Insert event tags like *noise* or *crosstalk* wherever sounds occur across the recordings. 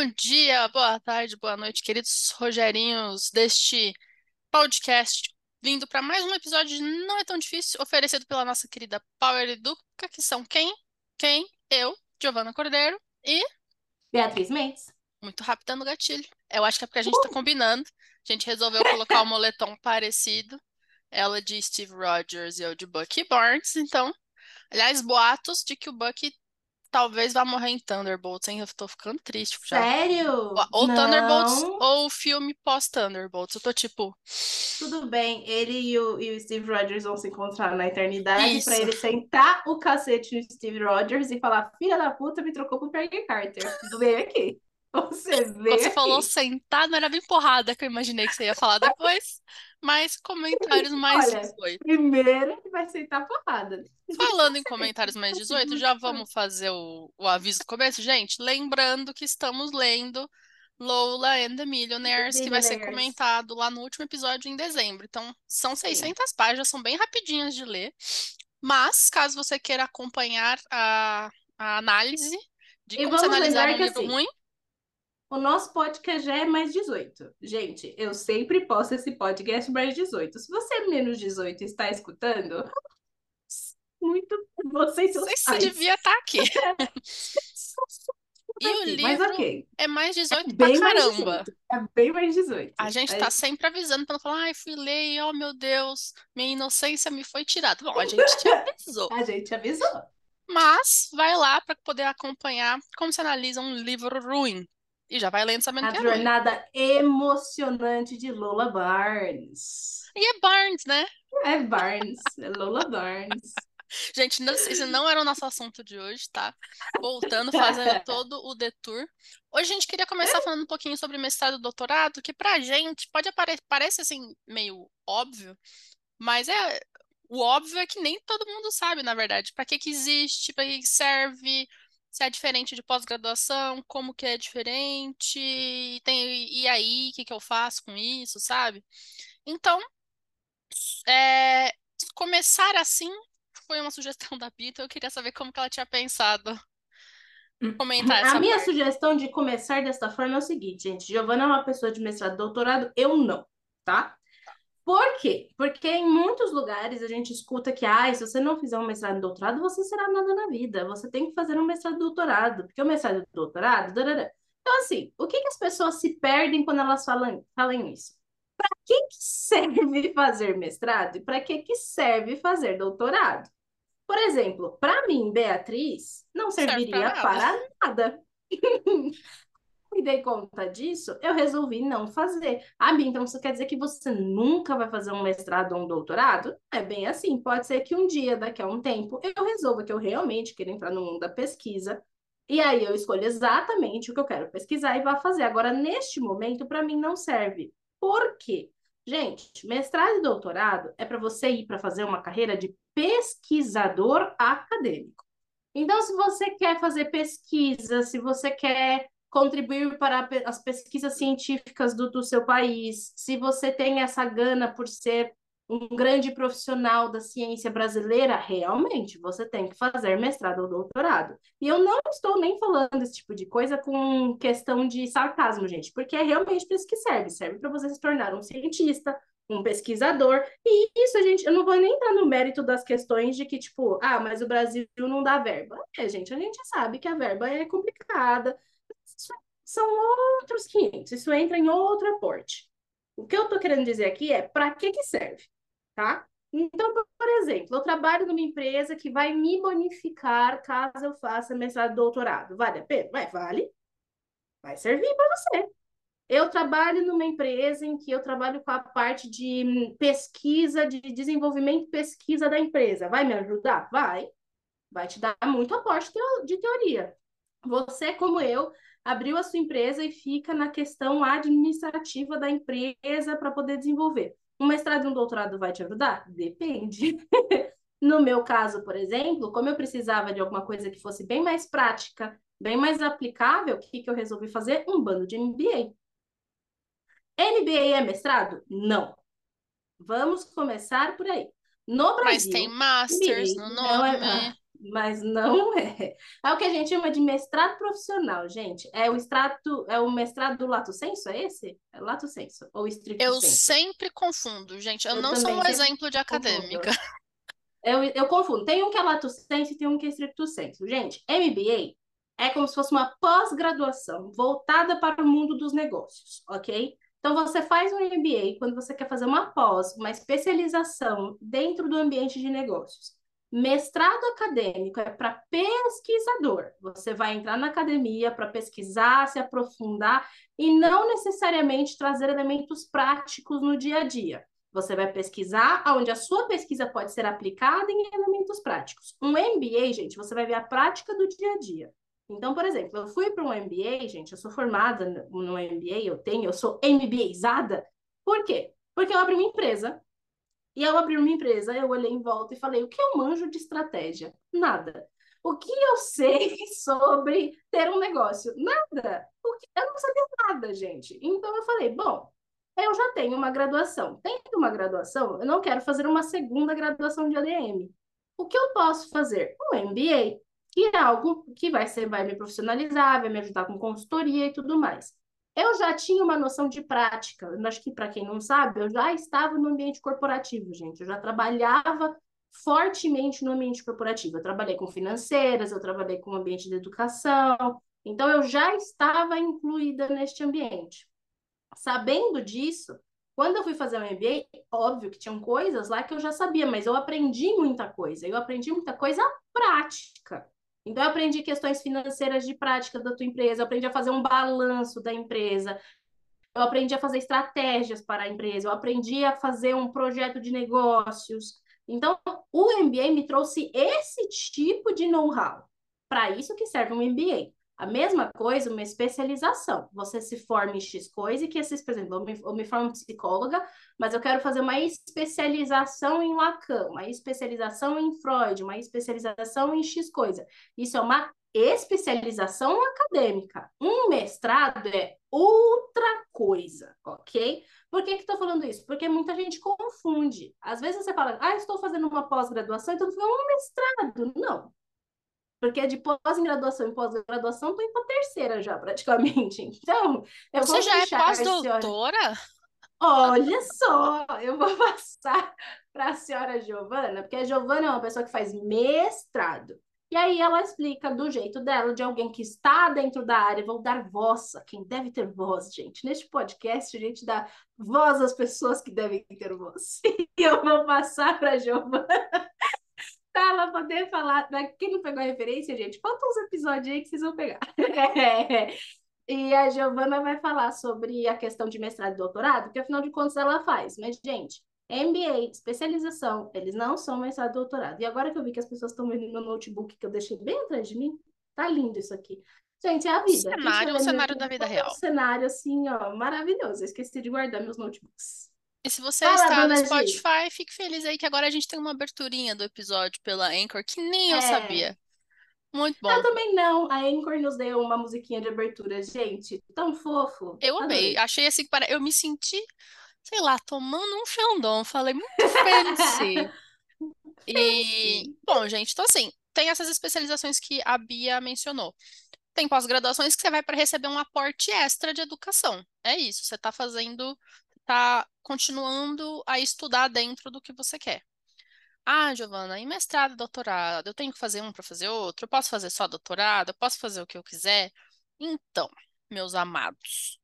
Bom dia, boa tarde, boa noite, queridos Rogerinhos deste podcast, vindo para mais um episódio de Não é Tão Difícil, oferecido pela nossa querida Power Educa, que são quem? Quem? Eu, Giovana Cordeiro e Beatriz Mendes. muito rápida no gatilho. Eu acho que é porque a gente tá combinando. A gente resolveu colocar o moletom parecido. Ela de Steve Rogers e eu de Bucky Barnes. Então, aliás, boatos de que o Bucky talvez vá morrer em Thunderbolts, hein? Eu tô ficando triste já. Sério? Ou Thunderbolts Não. ou o filme pós-Thunderbolts. Eu tô tipo, Tudo bem, ele e o, e o Steve Rogers vão se encontrar na eternidade pra ele sentar o cacete no Steve Rogers e falar: Filha da puta, me trocou pro Peggy Carter. Vem aqui. *laughs* Você quando você falou sentar, não era bem porrada que eu imaginei que você ia falar depois, mas comentários *laughs* mais Olha, 18. Primeiro ele vai sentar porrada. Falando em *laughs* comentários mais 18, já vamos fazer o, o aviso do começo, gente. Lembrando que estamos lendo Lola and the Millionaires, que vai ser comentado lá no último episódio em dezembro. Então, são 600 páginas, são bem rapidinhas de ler. Mas, caso você queira acompanhar a, a análise de E como vamos analisar um que, livro assim, ruim, O nosso podcast já é mais 18. Gente, eu sempre posto esse podcast mais 18. Se você é menos 18 e está escutando, *laughs* muito vocês sei se pais. devia estar aqui. *laughs* E o Aqui, Mas livro ok. é mais 18 pra Bem mais caramba. 18. É bem mais 18. A gente Aí- tá sempre avisando pra não falar, ai, fui ler, e, oh meu Deus, minha inocência me foi tirada. Bom, a gente te *laughs* avisou. A gente avisou. Mas vai lá pra poder acompanhar como se analisa um livro ruim. E já vai lendo sabendo A é jornada emocionante de Lola Barnes. E é Barnes, né? É Barnes, é Lola Barnes. *laughs* Gente, não- esse não era o nosso assunto de hoje, tá? Voltando, *laughs* fazendo todo o detour. Hoje a gente queria começar falando um pouquinho sobre mestrado e doutorado, que pra gente pode apare parece assim meio óbvio, mas é o óbvio é que nem todo mundo sabe, na verdade, para que que existe, para que que serve, se é diferente de pós-graduação, como que é diferente, e tem e aí, o que que eu faço com isso, sabe? Então, é, começar assim foi uma sugestão da Bita, eu queria saber como que ela tinha pensado comentar A essa minha parte. sugestão de começar desta forma é o seguinte, gente. Giovana é uma pessoa de mestrado e doutorado, eu não, tá? Por quê? Porque em muitos lugares a gente escuta que, ah, se você não fizer um mestrado e doutorado, você será nada na vida. Você tem que fazer um mestrado e doutorado, porque o mestrado e doutorado... darará. Então, assim, o que que as pessoas se perdem quando elas falam, falam isso? Para que que serve *laughs* fazer mestrado e para que que serve fazer doutorado? Por exemplo, para mim, Beatriz, não Serve serviria nada. para nada. *laughs* *laughs* Me dei conta disso, eu resolvi não fazer. Ah, Bia, então isso quer dizer que você nunca vai fazer um mestrado ou um doutorado? É bem assim, pode ser que um dia, daqui a um tempo, eu resolva que eu realmente quero entrar no mundo da pesquisa, e aí eu escolho exatamente o que eu quero pesquisar e vá fazer. Agora, neste momento, para mim não serve. Por quê? Gente, mestrado e doutorado é para você ir para fazer uma carreira de pesquisador acadêmico. Então, se você quer fazer pesquisa, se você quer contribuir para as pesquisas científicas do, do seu país, se você tem essa gana por ser um grande profissional da ciência brasileira, realmente você tem que fazer mestrado ou doutorado. E eu não estou nem falando esse tipo de coisa com questão de sarcasmo, gente, porque é realmente para isso que serve. Serve para você se tornar um cientista, um pesquisador. E isso, gente, eu não vou nem entrar no mérito das questões de que, tipo, ah, mas o Brasil não dá verba. É, gente, a gente sabe que a verba é complicada. São outros 500, isso entra em outro aporte. O que eu estou querendo dizer aqui é para que que serve, tá? Então, por exemplo, eu trabalho numa empresa que vai me bonificar caso eu faça mestrado doutorado. Vale a pena? Vai, vale. Vai servir para você. Eu trabalho numa empresa em que eu trabalho com a parte de pesquisa, de desenvolvimento e pesquisa da empresa. Vai me ajudar? Vai. Vai te dar muito aporte de teoria. Você, como eu, abriu a sua empresa e fica na questão administrativa da empresa para poder desenvolver. Um mestrado e um doutorado vai te ajudar? Depende. *laughs* No meu caso, por exemplo, como eu precisava de alguma coisa que fosse bem mais prática, bem mais aplicável, o que que eu resolvi fazer? Um bando de MBA. MBA é mestrado? Não. Vamos começar por aí. No Mas Brasil, tem Masters no MBA não é, nome. ah, mas não *laughs* é. É o que a gente chama de mestrado profissional, gente. É o extrato, é o mestrado do lato senso, é esse? É lato senso ou estricto Eu senso? sempre confundo, gente. Eu, Eu não sou um exemplo de acadêmica. *laughs* Eu, eu confundo. Tem um que é lato senso e tem um que é estricto senso. Gente, MBA é como se fosse uma pós-graduação voltada para o mundo dos negócios, ok? Então, você faz um MBA quando você quer fazer uma pós, uma especialização dentro do ambiente de negócios. Mestrado acadêmico é para pesquisador. Você vai entrar na academia para pesquisar, se aprofundar e não necessariamente trazer elementos práticos no dia a dia. Você vai pesquisar onde a sua pesquisa pode ser aplicada em elementos práticos. Um MBA, gente, você vai ver a prática do dia a dia. Então, por exemplo, eu fui para um MBA, gente, eu sou formada no MBA, eu tenho, eu sou MBAizada. Por quê? Porque eu abri uma empresa. E ao abrir uma empresa, eu olhei em volta e falei: o que eu manjo de estratégia? Nada. O que eu sei *laughs* sobre ter um negócio? Nada. Eu não sabia nada, gente. Então eu falei: bom, eu já tenho uma graduação. Tendo uma graduação, eu não quero fazer uma segunda graduação de ADM. O que eu posso fazer? Um MBA que é algo que vai ser, vai me profissionalizar, vai me ajudar com consultoria e tudo mais. Eu já tinha uma noção de prática. Acho que, para quem não sabe, eu já estava no ambiente corporativo, gente. Eu já trabalhava fortemente no ambiente corporativo. Eu trabalhei com financeiras, eu trabalhei com ambiente de educação. Então, eu já estava incluída neste ambiente. Sabendo disso, quando eu fui fazer o MBA, óbvio que tinham coisas lá que eu já sabia, mas eu aprendi muita coisa. Eu aprendi muita coisa prática. Então, eu aprendi questões financeiras de prática da tua empresa, eu aprendi a fazer um balanço da empresa, eu aprendi a fazer estratégias para a empresa, eu aprendi a fazer um projeto de negócios. Então, o MBA me trouxe esse tipo de know-how. Para isso que serve um MBA. A mesma coisa, uma especialização. Você se forma em X coisa e que esses, por exemplo, eu me, eu me formo psicóloga, mas eu quero fazer uma especialização em Lacan, uma especialização em Freud, uma especialização em X coisa. Isso é uma especialização acadêmica. Um mestrado é outra coisa, ok? Por que que estou falando isso? Porque muita gente confunde. Às vezes você fala, ah, estou fazendo uma pós-graduação, então fica um mestrado. Não. Porque de pós-graduação em pós-graduação, estou indo para terceira já, praticamente. Então, eu Você vou já é pós-doutora? Olha só, eu vou *laughs* passar para a senhora Giovana, porque a Giovana é uma pessoa que faz mestrado. E aí ela explica do jeito dela, de alguém que está dentro da área, vou dar voz a quem deve ter voz, gente. Neste podcast, a gente dá voz às pessoas que devem ter voz. *laughs* E eu vou passar para a Giovana para ela poder falar. Né? Quem não pegou a referência, gente, falta uns episódios aí que vocês vão pegar. *laughs* E a Giovana vai falar sobre a questão de mestrado e doutorado, porque afinal de contas ela faz. Mas, gente, MBA, especialização, eles não são mestrado e doutorado. E agora que eu vi que as pessoas estão vendo meu notebook que eu deixei bem atrás de mim, tá lindo isso aqui. Gente, é a vida. Cenário, o cenário da vida real. Um cenário assim, ó, maravilhoso. Eu esqueci de guardar meus notebooks. E se você Fala, está no. Spotify, fique feliz aí que agora a gente tem uma aberturinha do episódio pela Anchor, que nem eu É. sabia. Muito bom. Eu também não. A Anchor nos deu uma musiquinha de abertura, gente. Tão fofo. Eu amei. Achei assim que pare- eu me senti, sei lá, tomando um Xandão. Falei, muito fancy. *laughs* E, bom, gente, então assim, tem essas especializações que a Bia mencionou. Tem pós-graduações que você vai para receber um aporte extra de educação. É isso, você está fazendo, está continuando a estudar dentro do que você quer. Ah, Giovana, em mestrado, doutorado, eu tenho que fazer um para fazer outro? Eu posso fazer só doutorado? Eu posso fazer o que eu quiser? Então, meus amados,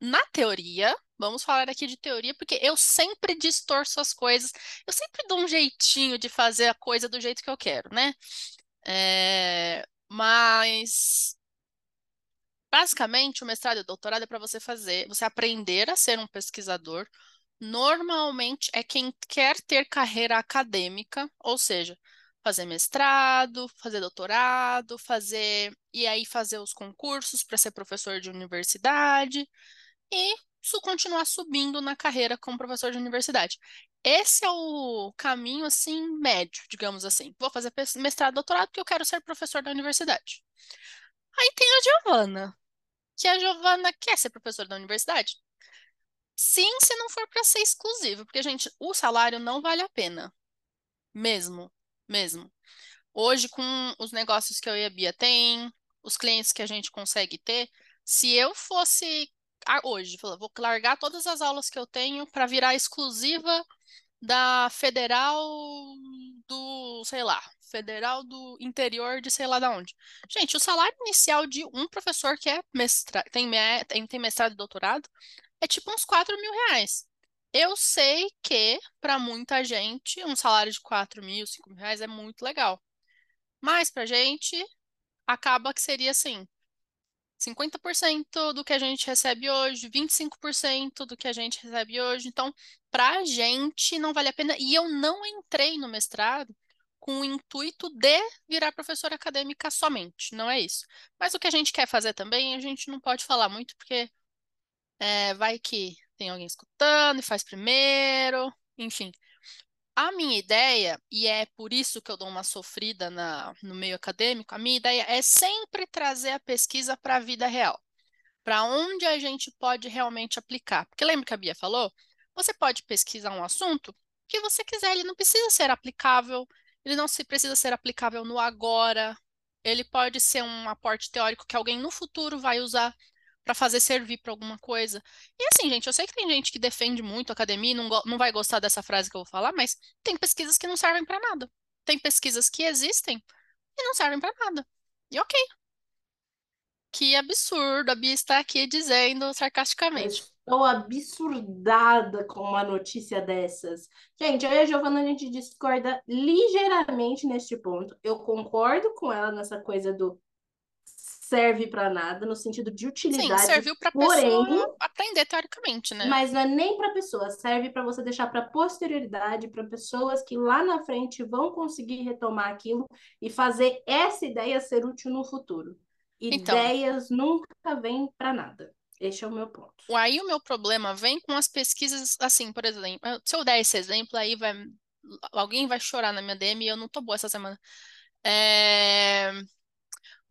na teoria, vamos falar aqui de teoria, porque eu sempre distorço as coisas, eu sempre dou um jeitinho de fazer a coisa do jeito que eu quero, né? É, mas basicamente o mestrado e o doutorado é para você fazer, você aprender a ser um pesquisador. Normalmente é quem quer ter carreira acadêmica, ou seja, fazer mestrado, fazer doutorado, fazer e aí fazer os concursos para ser professor de universidade e continuar subindo na carreira como professor de universidade. Esse é o caminho assim médio, digamos assim. Vou fazer mestrado, doutorado porque eu quero ser professor da universidade. Aí tem a Giovana, que a Giovana quer ser professora da universidade. Sim, se não for para ser exclusivo, porque, gente, o salário não vale a pena. Mesmo, mesmo. Hoje, com os negócios que eu e a Bia tem, os clientes que a gente consegue ter, se eu fosse hoje, vou largar todas as aulas que eu tenho para virar exclusiva da Federal do, sei lá, Federal do interior de sei lá da onde. Gente, o salário inicial de um professor que é mestra, tem, tem, tem mestrado e doutorado é tipo uns 4 mil reais. Eu sei que, para muita gente, um salário de 4 mil, 5 mil reais é muito legal. Mas pra gente, acaba que seria assim, 50% do que a gente recebe hoje, 25% do que a gente recebe hoje. Então, para a gente não vale a pena. E eu não entrei no mestrado com o intuito de virar professora acadêmica somente, não é isso. Mas o que a gente quer fazer também, a gente não pode falar muito, porque é, vai que tem alguém escutando e faz primeiro, enfim. A minha ideia, e é por isso que eu dou uma sofrida na, no meio acadêmico, a minha ideia é sempre trazer a pesquisa para a vida real, para onde a gente pode realmente aplicar. Porque lembra que a Bia falou? Você pode pesquisar um assunto que você quiser, ele não precisa ser aplicável, ele não se precisa ser aplicável no agora, ele pode ser um aporte teórico que alguém no futuro vai usar para fazer servir para alguma coisa. E assim, gente, eu sei que tem gente que defende muito a academia e não, não vai gostar dessa frase que eu vou falar, mas tem pesquisas que não servem para nada. Tem pesquisas que existem e não servem para nada. E ok. Que absurdo, a Bia está aqui dizendo sarcasticamente. Estou absurdada com uma notícia dessas. Gente, eu e a Giovana, a gente discorda ligeiramente neste ponto. Eu concordo com ela nessa coisa do serve para nada, no sentido de utilidade. Sim, serviu para pessoa aprender teoricamente, né? Mas não é nem para pessoa, serve para você deixar para posterioridade, para pessoas que lá na frente vão conseguir retomar aquilo e fazer essa ideia ser útil no futuro. Então, Ideias nunca vêm para nada. Este é o meu ponto. Aí o meu problema vem com as pesquisas, assim, por exemplo, se eu der esse exemplo, aí vai alguém vai chorar na minha DM e eu não tô boa essa semana. É...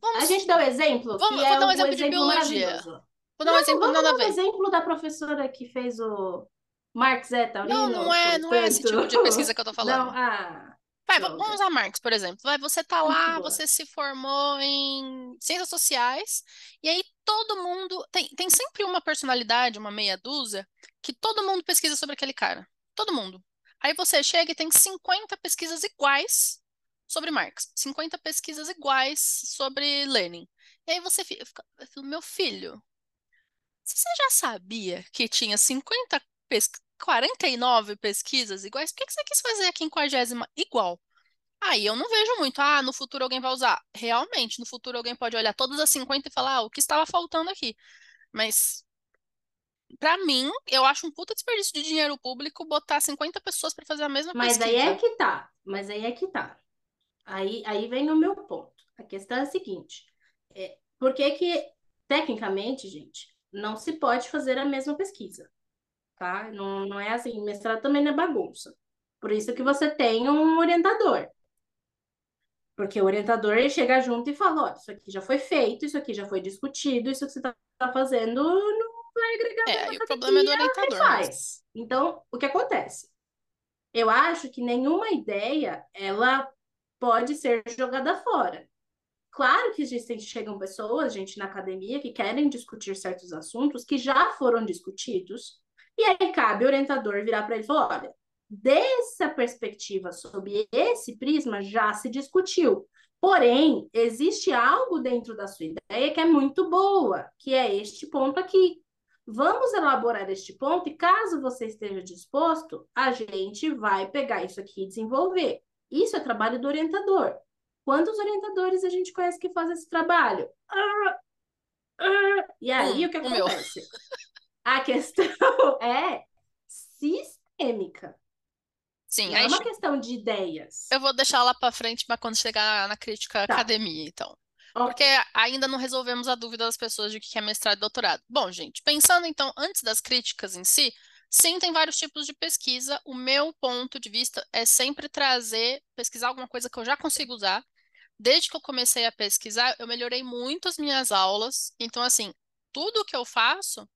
Vamos... A gente dá o um exemplo, Vamos, que é vou dar um exemplo de biologia. Vou dar um exemplo vamos dar um exemplo da professora que fez o Marx é Não, não é, não é esse tipo de pesquisa que eu tô *laughs* falando. Não, ah. Vai, vamos usar Marx, por exemplo. Vai, você tá lá, você se formou em ciências sociais, e aí todo mundo. Tem, tem sempre uma personalidade, uma meia dúzia, que todo mundo pesquisa sobre aquele cara. Todo mundo. Aí você chega e tem 50 pesquisas iguais sobre Marx, 50 pesquisas iguais sobre Lenin. E aí você fica, meu filho, você já sabia que tinha 50 pesquisas, 49 pesquisas iguais? Por que você quis fazer a 50 igual? Aí eu não vejo muito, ah, no futuro alguém vai usar. Realmente, no futuro alguém pode olhar todas as 50 e falar, ah, o que estava faltando aqui. Mas, para mim, eu acho um puta desperdício de dinheiro público botar 50 pessoas para fazer a mesma Mas pesquisa. Mas aí é que tá. Mas aí é que tá. Aí, aí vem o meu ponto. A questão é a seguinte: é, por que, que, tecnicamente, gente, não se pode fazer a mesma pesquisa? Tá? Não, não é assim, mestrado também não é bagunça. Por isso que você tem um orientador. Porque o orientador ele chega junto e fala: olha, isso aqui já foi feito, isso aqui já foi discutido, isso que você está fazendo não vai agregar É, e o problema é do orientador. Faz. Então, o que acontece? Eu acho que nenhuma ideia ela pode ser jogada fora. Claro que existem, chegam pessoas, gente, na academia que querem discutir certos assuntos que já foram discutidos, e aí cabe o orientador virar para ele e falar: olha, dessa perspectiva, sob esse prisma, já se discutiu. Porém, existe algo dentro da sua ideia que é muito boa, que é este ponto aqui. Vamos elaborar este ponto e, caso você esteja disposto, a gente vai pegar isso aqui e desenvolver. Isso é trabalho do orientador. Quantos orientadores a gente conhece que fazem esse trabalho? Ah, ah. E aí, o que acontece? *laughs* O a questão *laughs* é sistêmica. Sim, não é uma questão de ideias. Eu vou deixar lá para frente para quando chegar na crítica tá. academia, então. Okay. Porque ainda não resolvemos a dúvida das pessoas de que é mestrado e doutorado. Bom, gente, pensando então antes das críticas em si, Sim, tem vários tipos de pesquisa. O meu ponto de vista é sempre trazer, pesquisar alguma coisa que eu já consigo usar. Desde que eu comecei a pesquisar, eu melhorei muito as minhas aulas. Então, assim, tudo que eu faço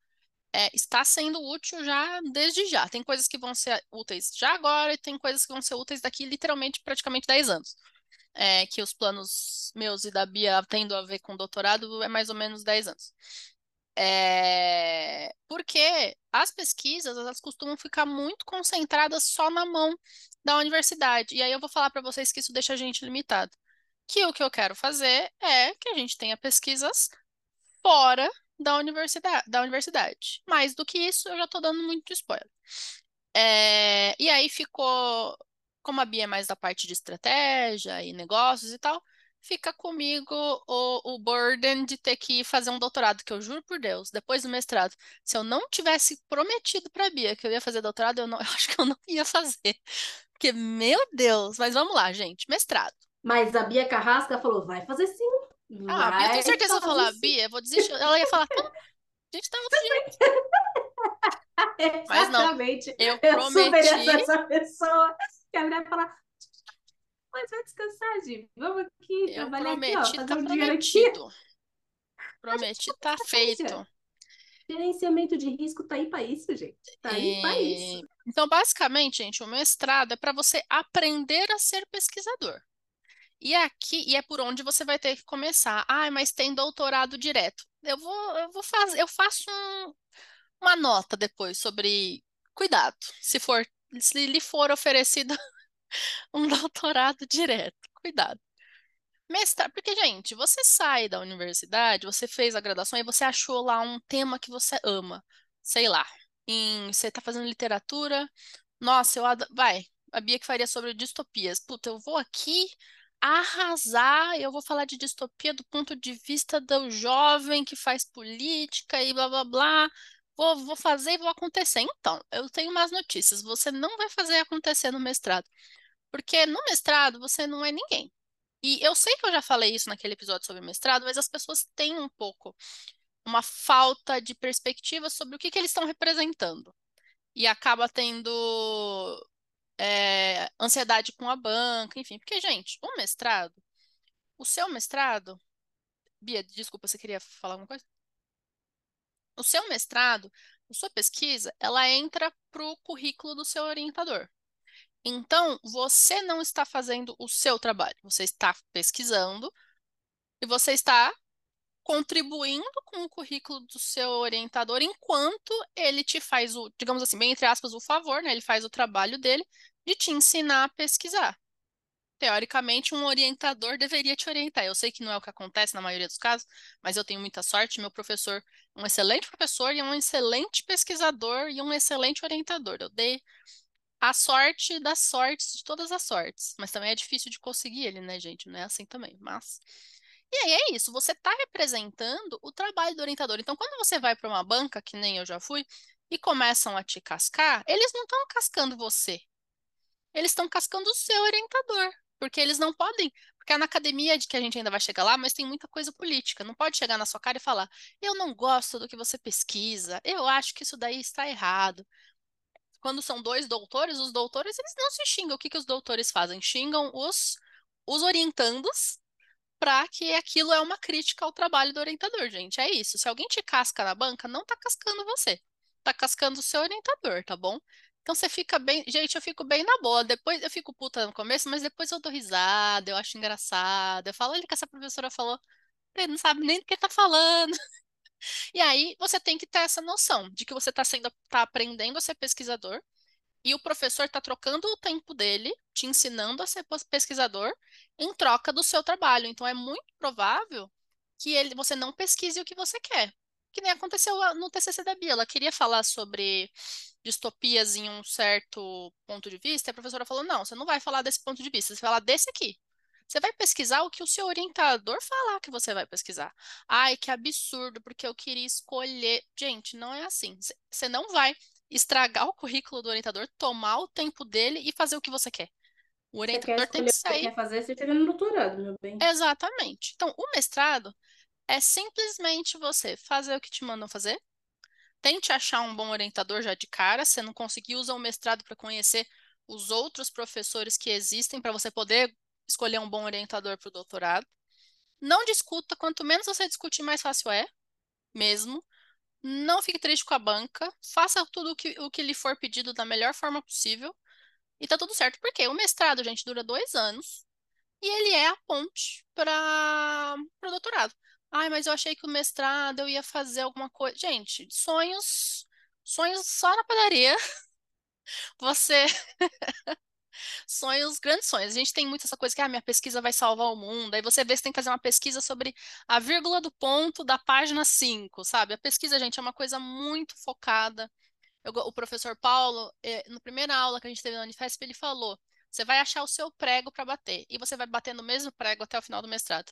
é, está sendo útil já desde já. Tem coisas que vão ser úteis já agora e tem coisas que vão ser úteis daqui literalmente praticamente 10 anos. é, que os planos meus e da Bia tendo a ver com doutorado é mais ou menos 10 anos. É, porque as pesquisas elas costumam ficar muito concentradas só na mão da universidade. E aí eu vou falar para vocês que isso deixa a gente limitado. Que o que eu quero fazer é que a gente tenha pesquisas fora da universidade, da universidade. Mais do que isso, eu já estou dando muito spoiler. É, e aí ficou, como a Bia é mais da parte de estratégia e negócios e tal, fica comigo o, o burden de ter que fazer um doutorado, que eu juro por Deus, depois do mestrado, se eu não tivesse prometido para a Bia que eu ia fazer doutorado, eu, não, *laughs* eu acho que eu não ia fazer. Porque, meu Deus, mas vamos lá, gente, mestrado. Mas a Bia Carrasca falou, vai fazer sim. Ah, eu tenho certeza que eu falar, Bia, eu vou desistir. Ela ia falar, a gente tá outro jeito. Mas não, Exatamente. eu Eu prometi. super essa, pessoa que a mulher fala, mas vai descansar, Gi. Vamos aqui Eu trabalhar aqui, ó, prometi, fazer tá um aqui. prometido. Prometi, tá estratégia. feito. Gerenciamento de risco tá aí para isso, gente. Tá aí para E- isso. Então, basicamente, gente, o mestrado é para você aprender a ser pesquisador. E aqui, e é por onde você vai ter que começar. Ah, mas tem doutorado direto. Eu vou, eu vou fazer, eu faço um- uma nota depois sobre cuidado, se for, se lhe for oferecido *laughs* um doutorado direto. Cuidado. Mestrado, porque, gente, você sai da universidade, você fez a graduação e você achou lá um tema que você ama. Sei lá, em, você tá fazendo literatura. Nossa, eu adoro. Vai, a Bia que faria sobre distopias. Puta, eu vou aqui arrasar, eu vou falar de distopia do ponto de vista do jovem que faz política e blá blá blá. Vou, vou fazer e vou acontecer. Então, eu tenho umas notícias. Você não vai fazer acontecer no mestrado. Porque no mestrado você não é ninguém. E eu sei que eu já falei isso naquele episódio sobre mestrado, mas as pessoas têm um pouco uma falta de perspectiva sobre o que, que eles estão representando. E acaba tendo é, ansiedade com a banca, enfim. Porque, gente, o mestrado, o seu mestrado. Bia, desculpa, você queria falar alguma coisa? O seu mestrado, a sua pesquisa, ela entra para o currículo do seu orientador. Então, você não está fazendo o seu trabalho, você está pesquisando e você está contribuindo com o currículo do seu orientador enquanto ele te faz o, digamos assim, bem entre aspas, o favor, né? Ele faz o trabalho dele de te ensinar a pesquisar. Teoricamente, um orientador deveria te orientar. Eu sei que não é o que acontece na maioria dos casos, mas eu tenho muita sorte. Meu professor um excelente professor e um excelente pesquisador e um excelente orientador. Eu dei a sorte das sortes de todas as sortes. Mas também é difícil de conseguir ele, né, gente? Não é assim também. Mas. E aí é isso, você está representando o trabalho do orientador. Então, quando você vai para uma banca, que nem eu já fui, e começam a te cascar, eles não estão cascando você. Eles estão cascando o seu orientador. Porque eles não podem. Porque na academia de que a gente ainda vai chegar lá, mas tem muita coisa política. Não pode chegar na sua cara e falar: eu não gosto do que você pesquisa, eu acho que isso daí está errado quando são dois doutores, os doutores eles não se xingam. O que, que os doutores fazem? Xingam os, os orientandos para que aquilo é uma crítica ao trabalho do orientador, gente. É isso. Se alguém te casca na banca, não tá cascando você. Tá cascando o seu orientador, tá bom? Então você fica bem. Gente, eu fico bem na boa. Depois eu fico puta no começo, mas depois eu dou risada, eu acho engraçado. Eu falo, olha que essa professora falou. Ele não sabe nem do que tá falando. *laughs* E aí você tem que ter essa noção de que você está sendo, tá aprendendo a ser pesquisador e o professor está trocando o tempo dele, te ensinando a ser pesquisador em troca do seu trabalho. Então é muito provável que ele, você não pesquise o que você quer. Que nem aconteceu no TCC da Bia. Ela queria falar sobre distopias em um certo ponto de vista, e a professora falou: não, você não vai falar desse ponto de vista, você vai falar desse aqui. Você vai pesquisar o que o seu orientador falar que você vai pesquisar. Ai, que absurdo, porque eu queria escolher. Gente, não é assim. Você não vai estragar o currículo do orientador, tomar o tempo dele e fazer o que você quer. O orientador tem que sair. você quer fazer, você chega no doutorado, meu bem. Exatamente. Então, o mestrado é simplesmente você fazer o que te mandam fazer. Tente achar um bom orientador já de cara. Se não conseguir, usa o mestrado para conhecer os outros professores que existem para você poder escolher um bom orientador para o doutorado. Não discuta, quanto menos você discutir, mais fácil é, mesmo. Não fique triste com a banca, faça tudo o que, o que lhe for pedido da melhor forma possível e tá tudo certo. Porque o mestrado, gente, dura dois anos. e ele é a ponte para o doutorado. Ai, mas eu achei que o mestrado eu ia fazer alguma coisa. Gente, sonhos, sonhos só na padaria. *laughs* Você *laughs* sonhos, grandes sonhos. A gente tem muito essa coisa que a ah, minha pesquisa vai salvar o mundo. Aí você vê se tem que fazer uma pesquisa sobre a vírgula do ponto da página 5, sabe? A pesquisa, gente, é uma coisa muito focada. Eu, o professor Paulo, eh, na primeira aula que a gente teve na Unifesp, ele falou: você vai achar o seu prego para bater e você vai bater no mesmo prego até o final do mestrado.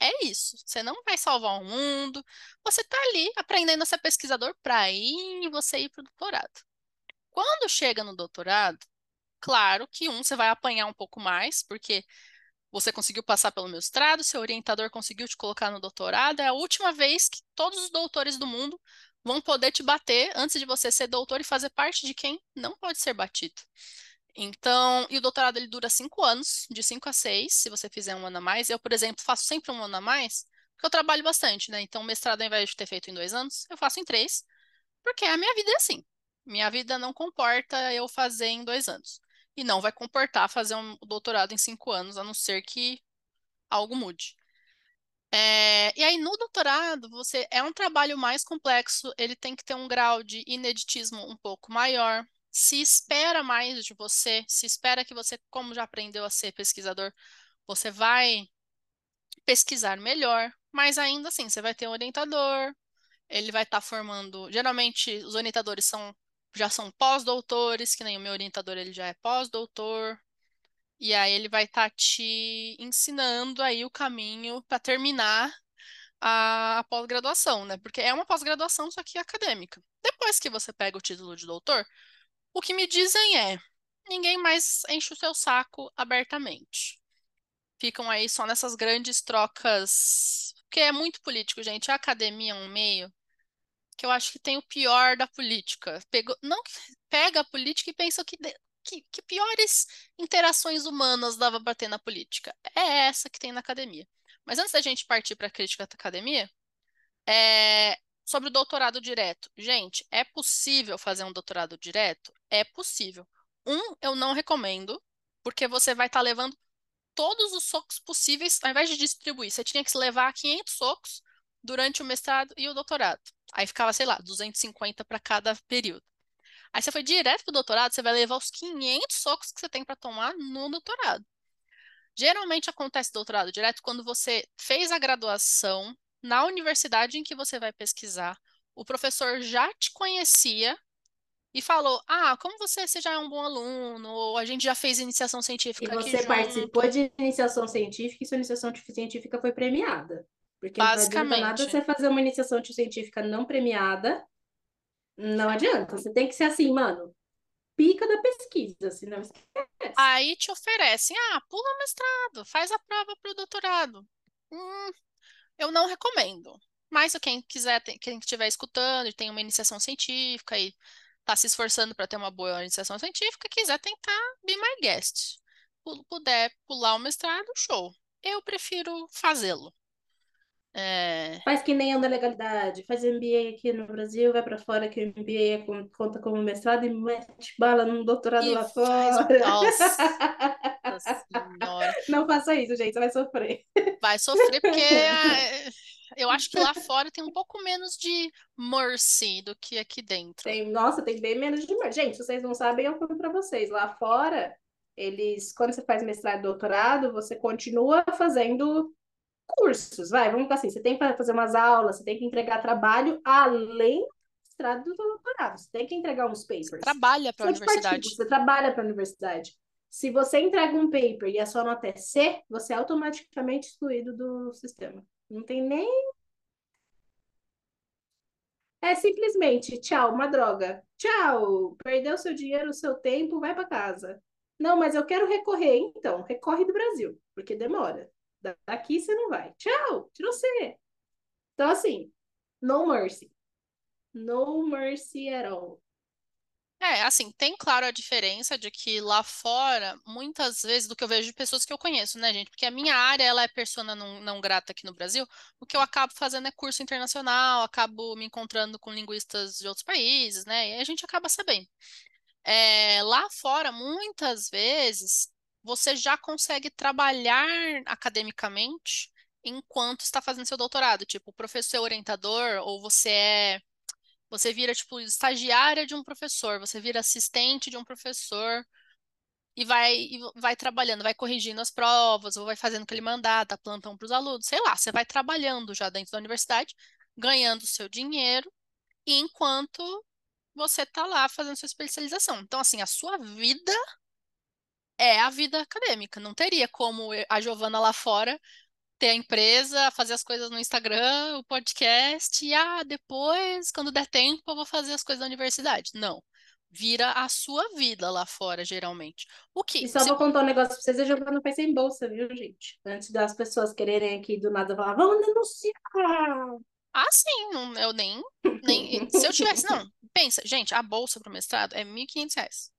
É isso. Você não vai salvar o mundo. Você está ali aprendendo a ser pesquisador para ir você ir para o doutorado. Quando chega no doutorado, claro que um você vai apanhar um pouco mais, porque você conseguiu passar pelo mestrado, seu orientador conseguiu te colocar no doutorado. É a última vez que todos os doutores do mundo vão poder te bater antes de você ser doutor e fazer parte de quem não pode ser batido. Então, e o doutorado ele dura cinco anos, de cinco a seis, se você fizer um ano a mais. Eu, por exemplo, faço sempre um ano a mais, porque eu trabalho bastante, né? Então, mestrado, ao invés de ter feito em dois anos, eu faço em três, porque a minha vida é assim. Minha vida não comporta eu fazer em dois anos. E não vai comportar fazer um doutorado em cinco anos, a não ser que algo mude. É, e aí, no doutorado, você é um trabalho mais complexo, ele tem que ter um grau de ineditismo um pouco maior, se espera mais de você, se espera que você, como já aprendeu a ser pesquisador, você vai pesquisar melhor, mas ainda assim, você vai ter um orientador, ele vai estar tá formando. Geralmente, os orientadores são já são pós-doutores, que nem o meu orientador, ele já é pós-doutor. E aí ele vai estar tá te ensinando aí o caminho para terminar a, pós-graduação, né? Porque é uma pós-graduação, só que acadêmica. Depois que você pega o título de doutor, o que me dizem é: ninguém mais enche o seu saco abertamente. Ficam aí só nessas grandes trocas. Porque é muito político, gente. A academia é um meio que eu acho que tem o pior da política. Pegou, não pega a política e pensa que, que, que piores interações humanas dava para ter na política. É essa que tem na academia. Mas antes da gente partir para a crítica da academia, é, Sobre o doutorado direto. Gente, é possível fazer um doutorado direto? É possível. Um, eu não recomendo, porque você vai estar tá levando todos os socos possíveis, ao invés de distribuir. Você tinha que levar 500 socos durante o mestrado e o doutorado. Aí ficava, sei lá, 250 para cada período. Aí você foi direto para o doutorado, você vai levar os 500 socos que você tem para tomar no doutorado. Geralmente acontece doutorado direto quando você fez a graduação, na universidade em que você vai pesquisar, o professor já te conhecia e falou: Ah, como você, você já é um bom aluno, ou a gente já fez iniciação científica. E você participou de iniciação científica e sua iniciação científica foi premiada. Porque Basicamente. não adianta nada você fazer uma iniciação científica não premiada. Não adianta. Você tem que ser assim, mano. Pica da pesquisa, senão esquece. Aí te oferecem, ah, pula mestrado, faz a prova para o doutorado. Hum, eu não recomendo. Mas quem quiser, quem estiver escutando e tem uma iniciação científica e está se esforçando para ter uma boa iniciação científica, quiser tentar, be my guest. Puder pular o mestrado, show. Eu prefiro fazê-lo. É... Faz que nem anda legalidade, faz MBA aqui no Brasil, vai para fora que o MBA é conta como mestrado e mete bala num doutorado e lá fora. Nossa *laughs* senhora. Não faça isso, gente, você vai sofrer. Vai sofrer porque *laughs* eu acho que lá fora tem um pouco menos de mercy do que aqui dentro. Tem, nossa, tem bem menos de mercy. Gente, se vocês não sabem, eu conto para vocês. Lá fora, eles, quando você faz mestrado e doutorado, você continua fazendo cursos, vai, vamos assim, você tem que fazer umas aulas, você tem que entregar trabalho além do mestrado do doutorado, você tem que entregar uns papers. Você trabalha para a universidade. você trabalha para a universidade. Se você entrega um paper e a sua nota é C, você é automaticamente excluído do sistema. Não tem nem. É simplesmente tchau, uma droga. Tchau, perdeu seu dinheiro, seu tempo, vai para casa. Não, mas eu quero recorrer, então, recorre do Brasil, porque demora. Daqui você não vai. Tchau, tirou você. Então, assim, no mercy. No mercy at all. É, assim, tem claro a diferença de que lá fora, muitas vezes, do que eu vejo de pessoas que eu conheço, né, gente? Porque a minha área, ela é persona não, não grata aqui no Brasil, o que eu acabo fazendo é curso internacional, acabo me encontrando com linguistas de outros países, né? E a gente acaba sabendo. É, lá fora, muitas vezes, você já consegue trabalhar academicamente enquanto está fazendo seu doutorado. Tipo, professor orientador, ou você é. Você vira, tipo, estagiária de um professor, você vira assistente de um professor e vai, e vai trabalhando, vai corrigindo as provas, ou vai fazendo o que ele mandar, dá plantão para os alunos, sei lá, você vai trabalhando já dentro da universidade, ganhando seu dinheiro, enquanto você está lá fazendo sua especialização. Então, assim, a sua vida é a vida acadêmica. Não teria como a Giovana lá fora ter a empresa, fazer as coisas no Instagram, o podcast, e ah, depois, quando der tempo, eu vou fazer as coisas da universidade. Não. Vira a sua vida lá fora, geralmente. O que? E só se... vou contar um negócio pra vocês, a Giovana fez em bolsa, viu, gente? Antes das pessoas quererem aqui do nada falar, vamos denunciar! Ah, sim, não, eu nem, nem. Se eu tivesse. Não, pensa, gente, a bolsa para o mestrado é R$ 1.500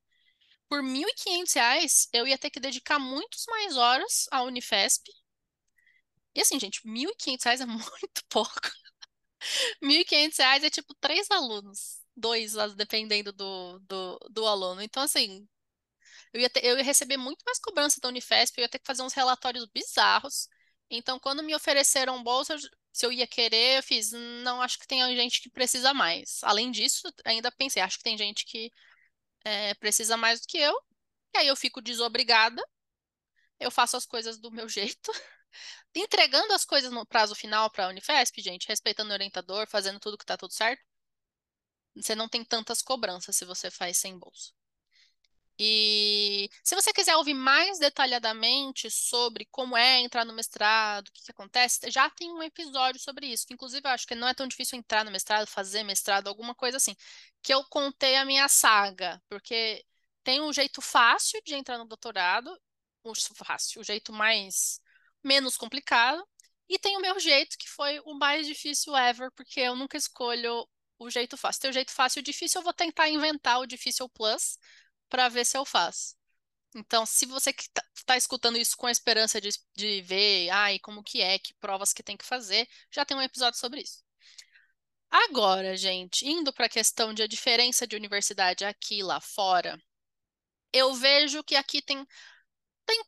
por R$ 1.500, eu ia ter que dedicar muitas mais horas à Unifesp. E assim, gente, R$ 1.500 é *laughs* muito pouco. R$ 1.500 é tipo três alunos, dois, dependendo do, do, do aluno. Então, assim, eu ia, ter, eu ia receber muito mais cobrança da Unifesp, eu ia ter que fazer uns relatórios bizarros. Então, quando me ofereceram bolsa, se eu ia querer, eu fiz, não, acho que tem gente que precisa mais. Além disso, ainda pensei, acho que tem gente que é, precisa mais do que eu, e aí eu fico desobrigada, eu faço as coisas do meu *laughs* jeito, entregando as coisas no prazo final para a Unifesp, gente, respeitando o orientador, fazendo tudo que está tudo certo. Você não tem tantas cobranças se você faz sem bolsa. E se você quiser ouvir mais detalhadamente sobre como é entrar no mestrado, o que, que acontece, já tem um episódio sobre isso. Que, inclusive, eu acho que não é tão difícil entrar no mestrado, fazer mestrado, alguma coisa assim. Que eu contei a minha saga, porque tem um jeito fácil de entrar no doutorado, o fácil, o jeito mais menos complicado, e tem o meu jeito, que foi o mais difícil ever, porque eu nunca escolho o jeito fácil. Tem o jeito fácil e o difícil, eu vou tentar inventar o difícil plus para ver se eu faço. Então, se você que está tá escutando isso com a esperança de, de ver, ai, como que é, que provas que tem que fazer, já tem um episódio sobre isso. Agora, gente, indo para a questão de a diferença de universidade aqui e lá fora, eu vejo que aqui tem, tem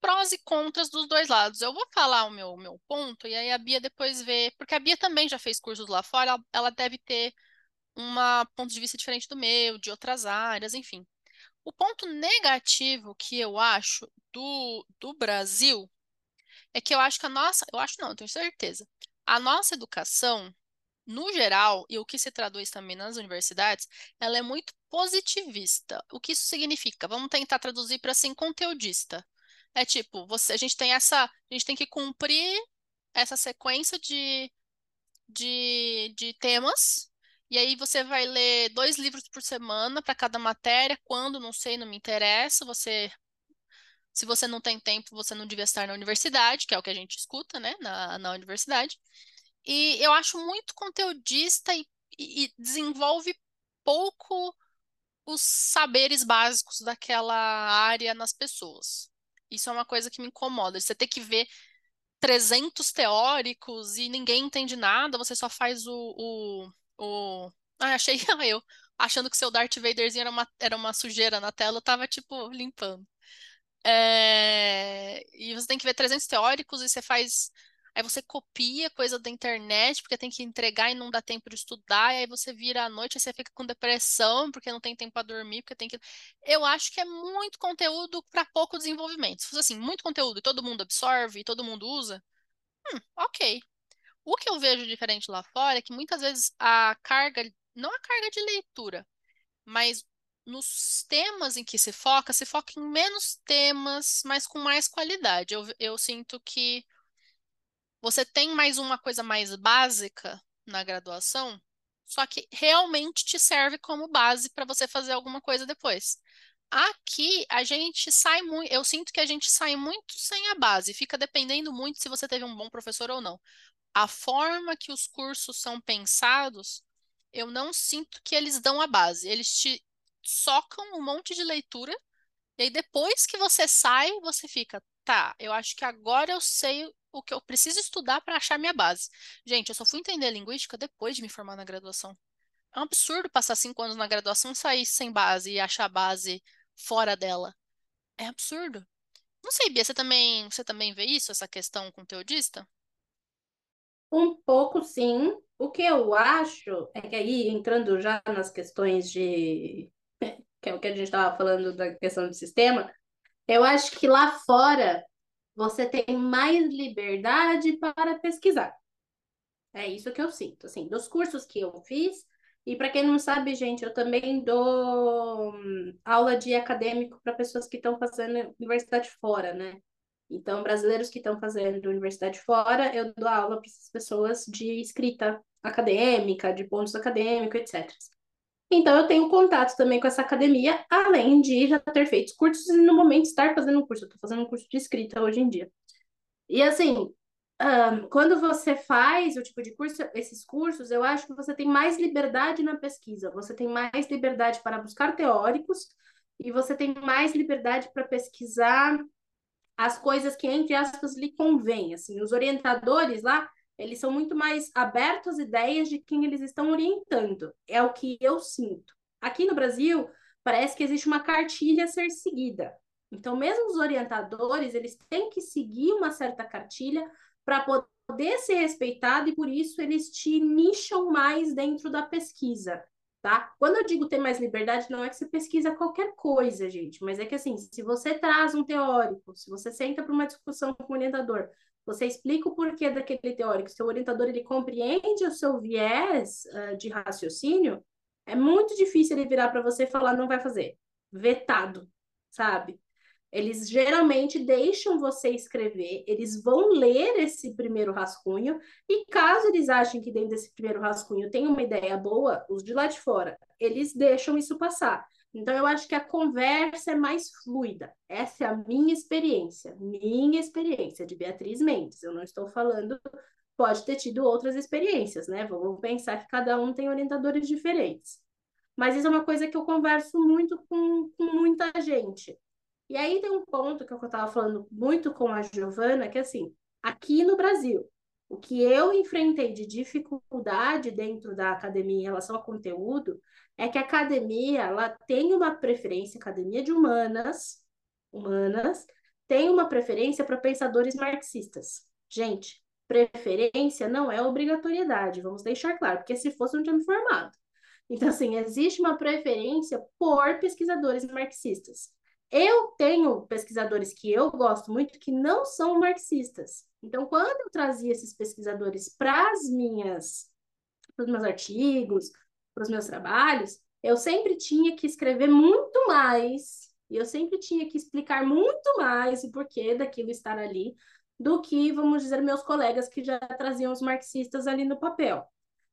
prós e contras dos dois lados. Eu vou falar o meu, meu ponto e aí a Bia depois vê, porque a Bia também já fez cursos lá fora, ela, ela deve ter um ponto de vista diferente do meu, de outras áreas, enfim. O ponto negativo que eu acho do, do Brasil é que eu acho que a nossa, eu acho não, eu tenho certeza, a nossa educação, no geral, e o que se traduz também nas universidades, ela é muito positivista. O que isso significa? Vamos tentar traduzir para assim, conteudista. É tipo, você, a gente tem essa, a gente tem que cumprir essa sequência de, de, de temas e aí você vai ler dois livros por semana para cada matéria. Quando, não sei, não me interessa. Você, se você não tem tempo, você não devia estar na universidade, que é o que a gente escuta, né, na, na universidade. E eu acho muito conteudista e, e desenvolve pouco os saberes básicos daquela área nas pessoas. Isso é uma coisa que me incomoda. Você ter que ver 300 teóricos e ninguém entende nada, você só faz o, o o... Ah, achei *laughs* eu achando que seu Darth Vaderzinho era uma, era uma sujeira na tela, eu tava, tipo, limpando. É... E você tem que ver 300 teóricos e você faz... Aí você copia coisa da internet, porque tem que entregar e não dá tempo de estudar, e aí você vira à noite e você fica com depressão, porque não tem tempo para dormir, porque tem que... Eu acho que é muito conteúdo para pouco desenvolvimento. Se fosse assim, muito conteúdo e todo mundo absorve e todo mundo usa, hum, ok. O que eu vejo diferente lá fora é que muitas vezes a carga, não a carga de leitura, mas nos temas em que se foca, se foca em menos temas, mas com mais qualidade. Eu, eu sinto que você tem mais uma coisa mais básica na graduação, só que realmente te serve como base para você fazer alguma coisa depois. Aqui a gente sai muito, eu sinto que a gente sai muito sem a base, fica dependendo muito se você teve um bom professor ou não a forma que os cursos são pensados, eu não sinto que eles dão a base. Eles te socam um monte de leitura, e aí depois que você sai, você fica, tá, eu acho que agora eu sei o que eu preciso estudar para achar minha base. Gente, eu só fui entender linguística depois de me formar na graduação. É um absurdo passar cinco anos na graduação, sair sem base e achar a base fora dela. É absurdo. Não sei, Bia, você também, você também vê isso, essa questão conteudista? Um pouco, sim. O que eu acho é que aí, entrando já nas questões de. *laughs* que é o que a gente estava falando da questão do sistema, eu acho que lá fora você tem mais liberdade para pesquisar. É isso que eu sinto, assim, dos cursos que eu fiz. E para quem não sabe, gente, eu também dou hum, aula de acadêmico para pessoas que estão fazendo universidade fora, né? Então, brasileiros que estão fazendo universidade fora, eu dou aula para essas pessoas de escrita acadêmica, de pontos acadêmicos, etc. Então, eu tenho contato também com essa academia, além de já ter feito cursos e no momento estar fazendo um curso. Eu estou fazendo um curso de escrita hoje em dia. E assim, um, quando você faz o tipo de curso, esses cursos, eu acho que você tem mais liberdade na pesquisa, você tem mais liberdade para buscar teóricos e você tem mais liberdade para pesquisar as coisas que, entre aspas, lhe convém. Assim, os orientadores lá, eles são muito mais abertos às ideias de quem eles estão orientando. É o que eu sinto. Aqui no Brasil, parece que existe uma cartilha a ser seguida. Então, mesmo os orientadores, eles têm que seguir uma certa cartilha para poder ser respeitado e por isso eles te nicham mais dentro da pesquisa tá? Quando eu digo ter mais liberdade, não é que você pesquisa qualquer coisa, gente, mas é que assim, se você traz um teórico, se você senta para uma discussão com o orientador, você explica o porquê daquele teórico, seu orientador ele compreende o seu viés uh, de raciocínio, é muito difícil ele virar para você e falar não vai fazer, vetado, sabe? Eles geralmente deixam você escrever, eles vão ler esse primeiro rascunho, e caso eles achem que dentro desse primeiro rascunho tem uma ideia boa, os de lá de fora, eles deixam isso passar. Então, eu acho que a conversa é mais fluida. Essa é a minha experiência, minha experiência de Beatriz Mendes. Eu não estou falando, pode ter tido outras experiências, né? Vamos pensar que cada um tem orientadores diferentes. Mas isso é uma coisa que eu converso muito com, com muita gente. E aí tem um ponto que eu estava falando muito com a Giovana, que é assim, aqui no Brasil, o que eu enfrentei de dificuldade dentro da academia em relação ao conteúdo é que a academia ela tem uma preferência, academia de humanas, humanas, tem uma preferência para pensadores marxistas. Gente, preferência não é obrigatoriedade, vamos deixar claro, porque se fosse não tinha me formado. Então, assim, existe uma preferência por pesquisadores marxistas. Eu tenho pesquisadores que eu gosto muito que não são marxistas. Então, quando eu trazia esses pesquisadores para as minhas, para os meus artigos, para os meus trabalhos, eu sempre tinha que escrever muito mais e eu sempre tinha que explicar muito mais o porquê daquilo estar ali do que, vamos dizer, meus colegas que já traziam os marxistas ali no papel.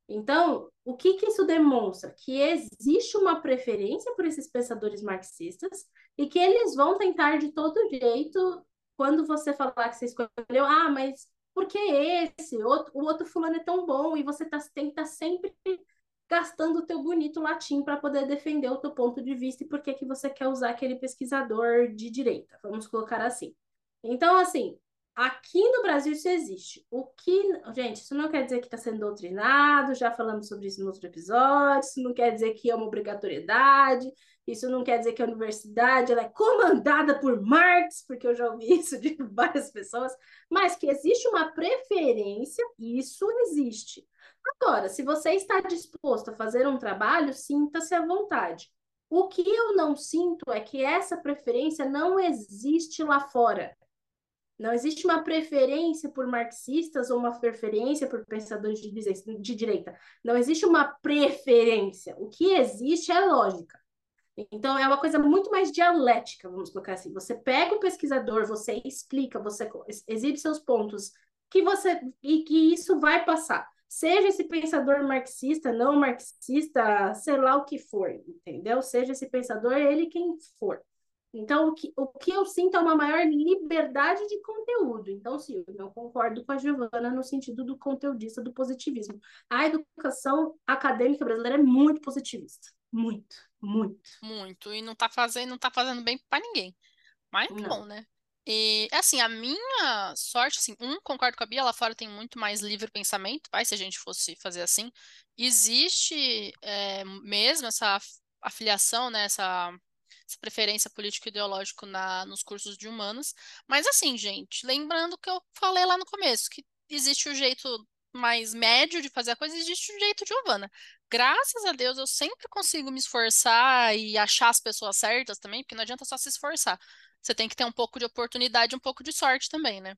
Então, o que, que isso demonstra? Que existe uma preferência por esses pensadores marxistas e que eles vão tentar de todo jeito, quando você falar que você escolheu, ah, mas por que esse? O outro, fulano é tão bom e você tá, estar tá sempre gastando o teu bonito latim para poder defender o teu ponto de vista e por que, que você quer usar aquele pesquisador de direita, vamos colocar assim. Então, assim, Aqui no Brasil isso existe. O que, gente, isso não quer dizer que está sendo doutrinado, já falamos sobre isso no outro episódio, isso não quer dizer que é uma obrigatoriedade, isso não quer dizer que a universidade ela é comandada por Marx, porque eu já ouvi *laughs* isso de várias pessoas, mas que existe uma preferência, isso existe. Agora, se você está disposto a fazer um trabalho, sinta-se à vontade. O que eu não sinto é que essa preferência não existe lá fora. Não existe uma preferência por marxistas ou uma preferência por pensadores de, direita. Não existe uma preferência. O que existe é lógica. Então, é uma coisa muito mais dialética, vamos colocar assim. Você pega o pesquisador, você explica, você exibe seus pontos, que você e que isso vai passar. Seja esse pensador marxista, não marxista, sei lá o que for, entendeu? Seja esse pensador, ele quem for. Então, o que, o que eu sinto é uma maior liberdade de conteúdo. Então, sim, eu concordo com a Giovana no sentido do conteudista, do positivismo. A educação acadêmica brasileira é muito positivista. Muito, muito. Muito. E não está fazendo, não tá fazendo bem para ninguém. Mas não. bom, né? E, assim, a minha sorte, assim, um, concordo com a Bia, lá fora tem muito mais livre pensamento, vai, se a gente fosse fazer assim. Existe é, mesmo essa afiliação, né, essa essa preferência político-ideológico nos cursos de humanas. Mas assim, gente, lembrando que eu falei lá no começo, que existe o jeito mais médio de fazer a coisa, existe o jeito de Giovana. Graças a Deus, eu sempre consigo me esforçar e achar as pessoas certas também, porque não adianta só se esforçar. Você tem que ter um pouco de oportunidade, um pouco de sorte também, né?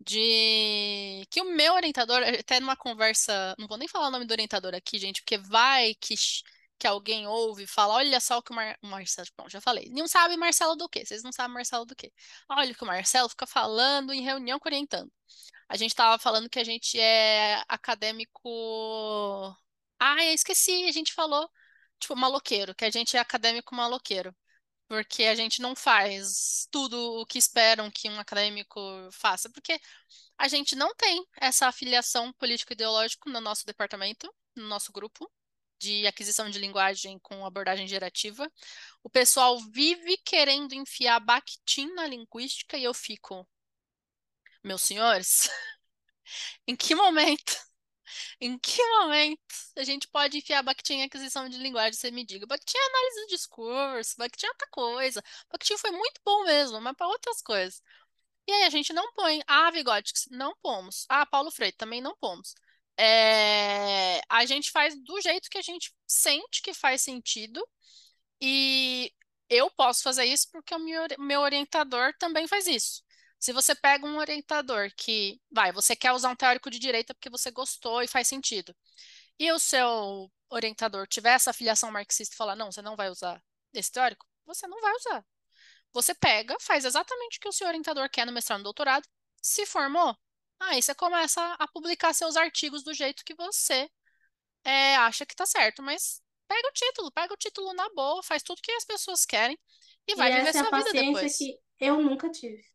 De que o meu orientador, até numa conversa, não vou nem falar o nome do orientador aqui, gente, porque vai que que alguém ouve e fala, olha só o que o, Mar... Marcelo, bom, já falei, não sabe Marcelo do quê? Vocês não sabem Marcelo do quê? Olha o que o Marcelo fica falando em reunião orientando. A gente estava falando que a gente é acadêmico. Ah, eu esqueci, a gente falou, tipo, maloqueiro, que a gente é acadêmico maloqueiro. Porque a gente não faz tudo o que esperam que um acadêmico faça. Porque a gente não tem essa afiliação político-ideológica no nosso departamento, no nosso grupo de aquisição de linguagem com abordagem gerativa. O pessoal vive querendo enfiar Bakhtin na linguística e eu fico, meus senhores, *laughs* em que momento, em que momento a gente pode enfiar Bakhtin em aquisição de linguagem? Você me diga, Bakhtin é análise do discurso, Bakhtin é outra coisa. Bakhtin foi muito bom mesmo, mas para outras coisas. E aí a gente não põe. Ah, Vygotsky, não pomos. Ah, Paulo Freire, também não pomos. É, a gente faz do jeito que a gente sente que faz sentido. E eu posso fazer isso porque o meu orientador também faz isso. Se você pega um orientador que, vai, você quer usar um teórico de direita porque você gostou e faz sentido, e o seu orientador tiver essa afiliação marxista e falar, não, você não vai usar esse teórico, você não vai usar. Você pega, faz exatamente o que o seu orientador quer no mestrado e doutorado, se formou, aí você começa a publicar seus artigos do jeito que você é, acha que tá certo, mas pega o título, pega o título na boa, faz tudo que as pessoas querem e vai e viver essa sua é a vida depois. que eu nunca tive.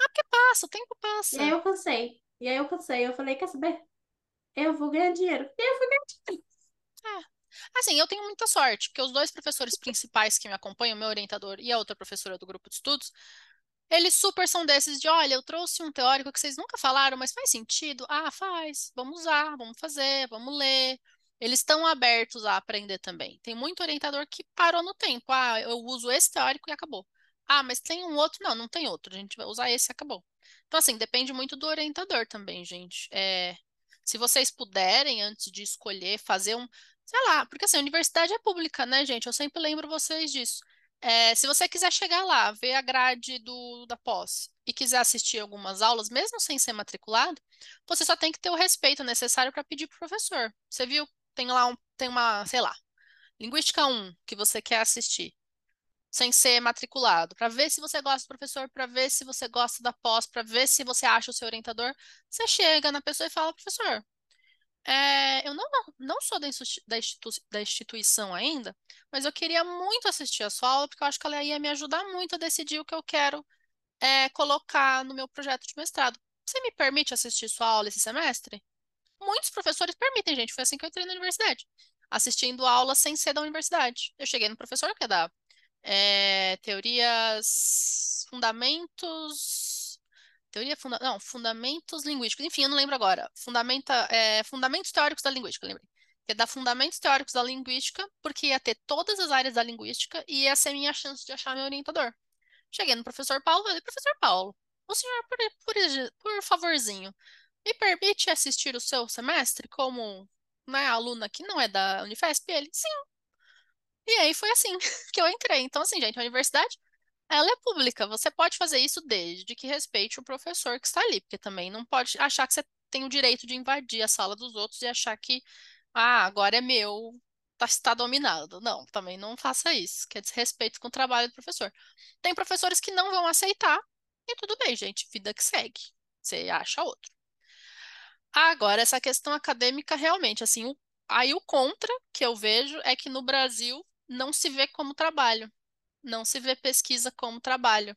Ah, porque passa, o tempo passa. E aí eu cansei. E aí eu cansei. Eu falei, quer saber? Eu vou ganhar dinheiro. E eu fui ganhar dinheiro. É. Assim, eu tenho muita sorte, porque os dois professores principais que me acompanham, o meu orientador e a outra professora do grupo de estudos, eles super são desses de, olha, eu trouxe um teórico que vocês nunca falaram, mas faz sentido? Ah, faz. Vamos usar, vamos fazer, vamos ler. Eles estão abertos a aprender também. Tem muito orientador que parou no tempo. Ah, eu uso esse teórico e acabou. Ah, mas tem um outro? Não, não tem outro. A gente vai usar esse e acabou. Então, assim, depende muito do orientador também, gente. É, se vocês puderem, antes de escolher, fazer um. Sei lá, porque assim, a universidade é pública, né, gente? Eu sempre lembro vocês disso. É, se você quiser chegar lá, ver a grade do, da pós e quiser assistir algumas aulas, mesmo sem ser matriculado, você só tem que ter o respeito necessário para pedir para o professor. Você viu? Tem lá um, tem uma, sei lá, Linguística 1 que você quer assistir sem ser matriculado, para ver se você gosta do professor, para ver se você gosta da pós, para ver se você acha o seu orientador. Você chega na pessoa e fala, professor, é, eu não, não sou da, institu da instituição ainda, mas eu queria muito assistir a sua aula, porque eu acho que ela ia me ajudar muito a decidir o que eu quero é, colocar no meu projeto de mestrado. Você me permite assistir sua aula esse semestre? Muitos professores permitem, gente. Foi assim que eu entrei na universidade. Assistindo aula sem ser da universidade. Eu cheguei no professor que é da é, teorias, fundamentos, teoria, funda, não, fundamentos linguísticos, enfim, eu não lembro agora, fundamenta, é, fundamentos teóricos da linguística, lembrei, que é dar fundamentos teóricos da linguística, porque ia ter todas as áreas da linguística e ia ser minha chance de achar meu orientador. Cheguei no professor Paulo falei, professor Paulo, o senhor, por, por, por favorzinho, me permite assistir o seu semestre como né, aluna que não é da Unifesp? Ele, sim, e aí foi assim *laughs* que eu entrei. Então, assim, gente, a universidade, ela é pública. Você pode fazer isso desde que respeite o professor que está ali, porque também não pode achar que você tem o direito de invadir a sala dos outros e achar que, ah, agora é meu, tá, está dominado. Não, também não faça isso, que é desrespeito com o trabalho do professor. Tem professores que não vão aceitar, e tudo bem, gente, vida que segue. Você acha outro. Agora, essa questão acadêmica, realmente, assim, o, aí o contra que eu vejo é que no Brasil não se vê como trabalho, não se vê pesquisa como trabalho.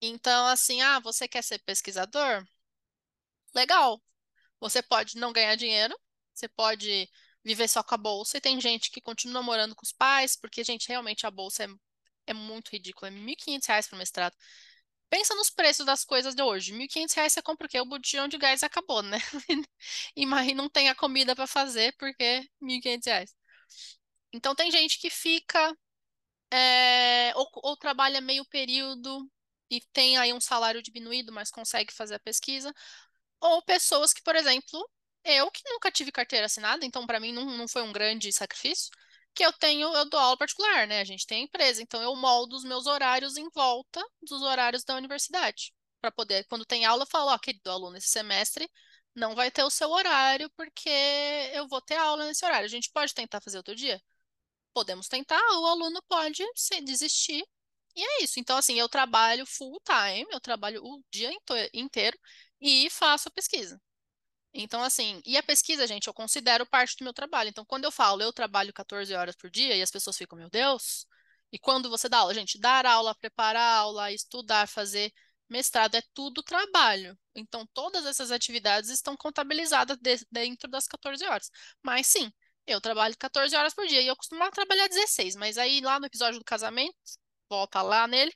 Então, assim, ah, você quer ser pesquisador? Legal. Você pode não ganhar dinheiro, você pode viver só com a bolsa, e tem gente que continua morando com os pais, porque, gente, realmente a bolsa é, é muito ridícula, é R$ 1.500 para mestrado. Pensa nos preços das coisas de hoje. R$ 1.500 você compra o quê? O botijão de gás acabou, né? *laughs* e não tem a comida para fazer porque R$ 1.500. Então tem gente que fica é, ou, ou trabalha meio período e tem aí um salário diminuído, mas consegue fazer a pesquisa, ou pessoas que, por exemplo, eu que nunca tive carteira assinada, então para mim não, não foi um grande sacrifício, que eu tenho, eu dou aula particular, né? A gente tem empresa, então eu moldo os meus horários em volta dos horários da universidade, para poder, quando tem aula, eu falo, ó, querido aluno, esse semestre não vai ter o seu horário, porque eu vou ter aula nesse horário. A gente pode tentar fazer outro dia? Podemos tentar, o aluno pode se desistir. E é isso. Então, assim, eu trabalho full time, eu trabalho o dia inteiro e faço a pesquisa. Então, assim, e a pesquisa, gente, eu considero parte do meu trabalho. Então, quando eu falo eu trabalho 14 horas por dia e as pessoas ficam, meu Deus, e quando você dá aula, gente, dar aula, preparar aula, estudar, fazer mestrado é tudo trabalho. Então, todas essas atividades estão contabilizadas de, dentro das 14 horas. Mas sim, eu trabalho 14 horas por dia e eu costumo trabalhar 16, mas aí lá no episódio do casamento, volta lá nele,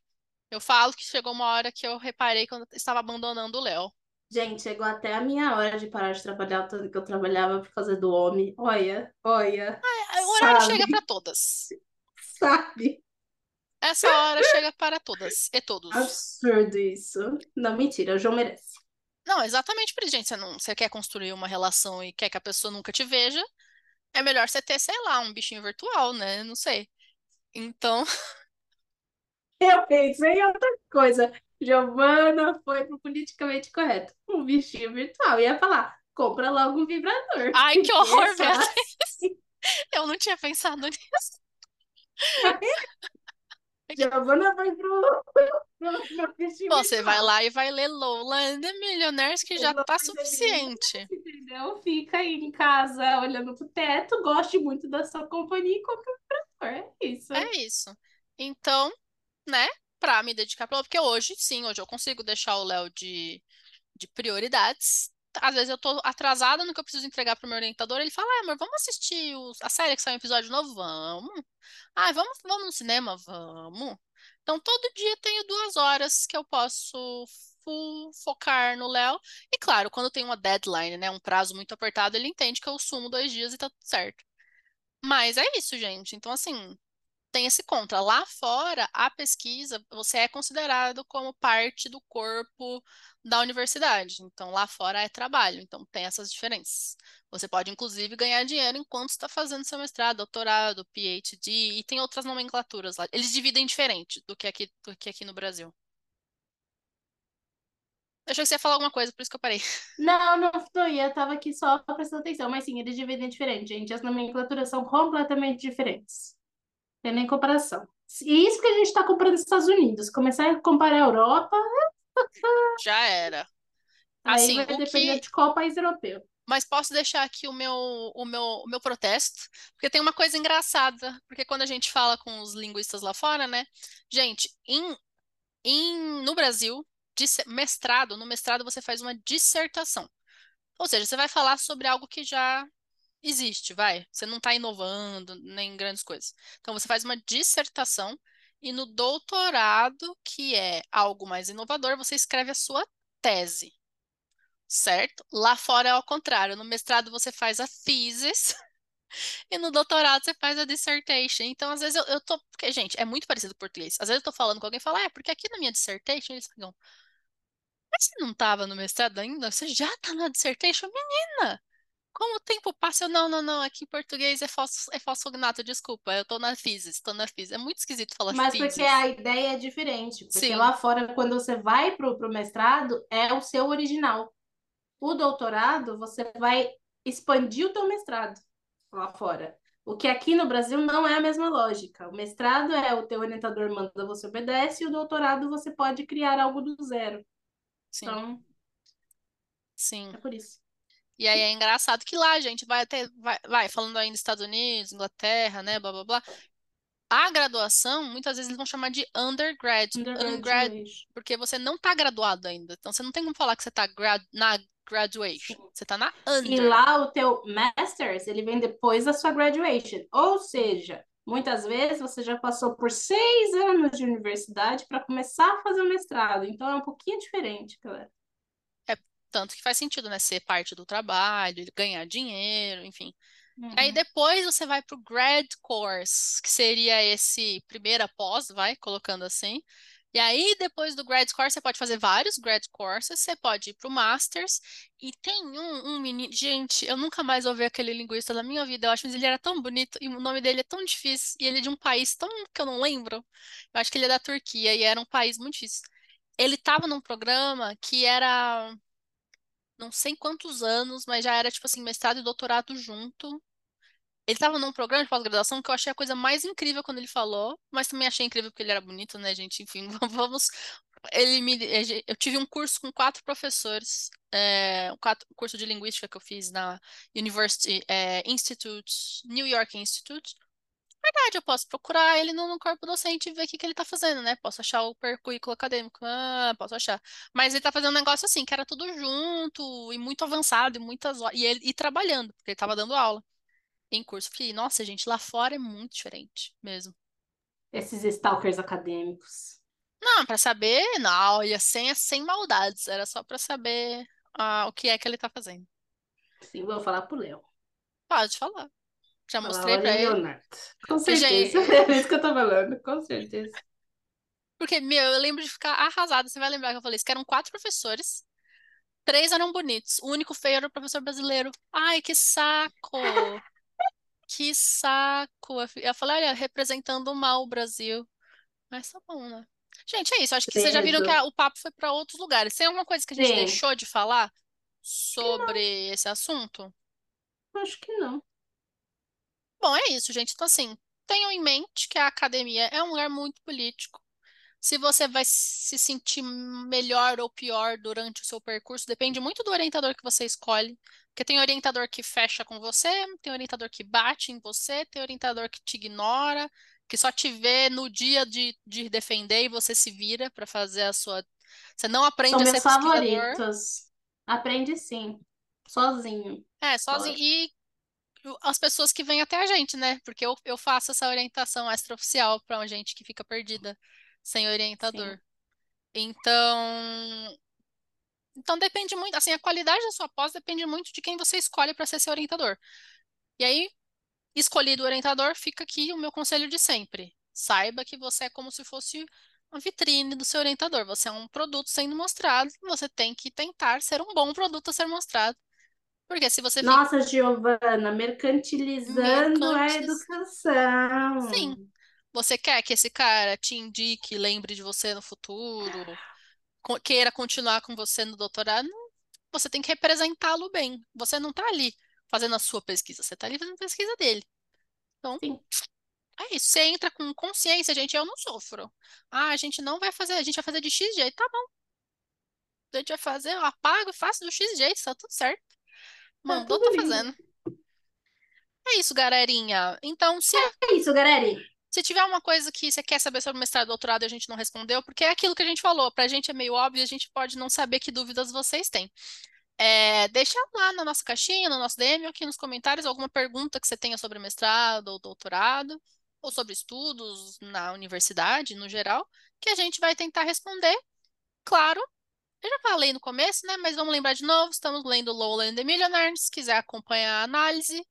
eu falo que chegou uma hora que eu reparei quando eu estava abandonando o Léo. Gente, chegou até a minha hora de parar de trabalhar, tanto que eu trabalhava por causa do homem. Olha, olha. Ah, o horário sabe? chega para todas. Sabe? Essa hora chega para todas e todos. Absurdo isso. Não, mentira, o João merece. Não, exatamente por isso, gente. Você, não, você quer construir uma relação e quer que a pessoa nunca te veja, é melhor você ter, sei lá, um bichinho virtual, né? Não sei. Então. *laughs* Eu pensei em outra coisa. Giovana foi pro politicamente correto. Um bichinho virtual. Ia falar, compra logo um vibrador. *laughs* Ai, que *laughs* horror, velho. Assim. Eu não tinha pensado nisso. Giovana vai pro, Você vai lá e vai ler Lola and the Millionaires, que já tá suficiente. Entendeu? Fica aí em casa olhando pro teto, goste muito da sua companhia e compra um É isso. É isso. Então, né, pra me dedicar pra porque hoje, sim, hoje eu consigo deixar o Léo de, de prioridades. Às vezes eu tô atrasada no que eu preciso entregar pro meu orientador, ele fala, ah, amor, vamos assistir a série que saiu um episódio novo? Vamos. Ah, vamos, vamos no cinema? Vamos. Então, todo dia tenho duas horas que eu posso focar no Léo. E claro, quando tem uma deadline, né, um prazo muito apertado, ele entende que eu sumo dois dias e tá tudo certo. Mas é isso, gente. Então, assim, tem esse contra. Lá fora, a pesquisa, você é considerado como parte do corpo da universidade. Então, lá fora é trabalho. Então, tem essas diferenças. Você pode, inclusive, ganhar dinheiro enquanto está fazendo seu mestrado, doutorado, PhD, e tem outras nomenclaturas lá. Eles dividem diferente do que aqui, do que aqui no Brasil. Eu achei que você ia falar alguma coisa, por isso que eu parei. *laughs* Não, não estou. Eu estava aqui só prestando atenção. Mas sim, eles dividem diferente, gente. As nomenclaturas são completamente diferentes. Tem nem comparação. E isso que a gente está comprando nos Estados Unidos. Começar a comparar a Europa. Já era. Assim, Aí vai depender que... de qual país europeu. Mas posso deixar aqui o meu, o, meu, o meu protesto, porque tem uma coisa engraçada, porque quando a gente fala com os linguistas lá fora, né? Gente, em, em, no Brasil, mestrado, no mestrado você faz uma dissertação. Ou seja, você vai falar sobre algo que já existe, vai. Você não está inovando nem grandes coisas. Então, você faz uma dissertação e no doutorado, que é algo mais inovador, você escreve a sua tese, certo? Lá fora é ao contrário. No mestrado, você faz a thesis *laughs* e no doutorado, você faz a dissertation. Então, às vezes, eu, eu tô... Porque, gente, é muito parecido com português. Às vezes, eu tô falando com alguém e falo, é, porque aqui na minha dissertation, eles falam, mas você não estava no mestrado ainda? Você já está na dissertation? Menina! Como o tempo passa, eu, não, não, não, aqui em português é falso, é fosfognato, desculpa, eu tô na physis, tô na physis. É muito esquisito falar Mas porque a ideia é diferente, porque Sim. lá fora, quando você vai pro, pro mestrado, é o seu original. O doutorado, você vai expandir o teu mestrado lá fora. O que aqui no Brasil não é a mesma lógica. O mestrado é o teu orientador manda, você obedece, e o doutorado você pode criar algo do zero. Sim. Então, Sim. É por isso. E aí é engraçado que lá a gente vai até, vai, vai falando ainda Estados Unidos, Inglaterra, né, blá blá blá. A graduação, muitas vezes eles vão chamar de undergrad, undergrad porque você não está graduado ainda. Então você não tem como falar que você está grad, na graduation. Você está na under. E lá o teu masters, ele vem depois da sua graduation. Ou seja, muitas vezes você já passou por seis anos de universidade para começar a fazer o mestrado. Então é um pouquinho diferente, galera. Tanto que faz sentido, né? Ser parte do trabalho, ganhar dinheiro, enfim. Uhum. Aí depois você vai para o grad course, que seria esse primeira pós, vai colocando assim. E aí, depois do grad course, você pode fazer vários grad courses, você pode ir para o masters. E tem um, um menino. Gente, eu nunca mais ouvi aquele linguista na minha vida. Eu acho que ele era tão bonito e o nome dele é tão difícil. E ele é de um país tão que eu não lembro. Eu acho que ele é da Turquia e era um país muito difícil. Ele estava num programa que era. Não sei quantos anos, mas já era tipo assim, mestrado e doutorado junto. Ele estava num programa de pós-graduação que eu achei a coisa mais incrível quando ele falou, mas também achei incrível porque ele era bonito, né, gente? Enfim, *laughs* vamos. Ele me, eu tive um curso com quatro professores, é, um curso de linguística que eu fiz na University é, Institute, New York Institute. Verdade, eu posso procurar ele no, no corpo docente e ver o que, que ele tá fazendo, né? Posso achar o currículo acadêmico, ah, posso achar. Mas ele tá fazendo um negócio assim, que era tudo junto e muito avançado e muitas e ele e trabalhando, porque ele tava dando aula em curso. Fiquei, nossa, gente, lá fora é muito diferente mesmo. Esses stalkers acadêmicos. Não, para saber, não, olha, sem, sem maldades, era só para saber ah, o que é que ele tá fazendo. Sim, vou falar pro Léo. Pode falar. Já mostrei pra ele. Leonardo. Com certeza. *laughs* É isso que eu tô falando, com certeza. Porque, meu, eu lembro de ficar arrasada. Você vai lembrar que eu falei isso, que eram quatro professores. Três eram bonitos. O único feio era o professor brasileiro. Ai, que saco! Que saco! Eu falei, olha, representando mal o Brasil. Mas tá bom, né? Gente, é isso. Acho que vocês já viram que a- o papo foi para outros lugares. Tem alguma coisa que a gente Sim. deixou de falar sobre esse assunto? Acho que não. Bom, é isso, gente. Então, assim, tenham em mente que a academia é um lugar muito político. Se você vai se sentir melhor ou pior durante o seu percurso, depende muito do orientador que você escolhe. Porque tem orientador que fecha com você, tem orientador que bate em você, tem orientador que te ignora, que só te vê no dia de, de defender e você se vira para fazer a sua. Você não aprende São a ser meus favoritos. Aprende sim. Sozinho. É, sozinho. E as pessoas que vêm até a gente, né? Porque eu, eu faço essa orientação extraoficial para gente que fica perdida sem orientador. Então, então depende muito, assim, a qualidade da sua pós depende muito de quem você escolhe para ser seu orientador. E aí, escolhido o orientador, fica aqui o meu conselho de sempre. Saiba que você é como se fosse uma vitrine do seu orientador. Você é um produto sendo mostrado, você tem que tentar ser um bom produto a ser mostrado. Porque se você fica Nossa, Giovana, mercantilizando a educação. Sim. Você quer que esse cara te indique, lembre de você no futuro, queira continuar com você no doutorado? Você tem que representá-lo bem. Você não está ali fazendo a sua pesquisa, você está ali fazendo a pesquisa dele. Então, Sim. é isso. Você entra com consciência, gente, eu não sofro. Ah, a gente não vai fazer, a gente vai fazer de X jeito, tá bom. A gente vai fazer, eu apago e faço do X jeito, tá tudo certo. Mandou, tudo tá fazendo. É isso, galerinha. Então, se É isso, galera. Se tiver uma coisa que você quer saber sobre mestrado e doutorado e a gente não respondeu, porque é aquilo que a gente falou, pra gente é meio óbvio, a gente pode não saber que dúvidas vocês têm. É, deixa lá na nossa caixinha, no nosso DM, ou aqui nos comentários, alguma pergunta que você tenha sobre mestrado ou doutorado, ou sobre estudos na universidade, no geral, que a gente vai tentar responder. Claro, eu já falei no começo, né? Mas vamos lembrar de novo, estamos lendo Lowland the Millionaire, se quiser acompanhar a análise,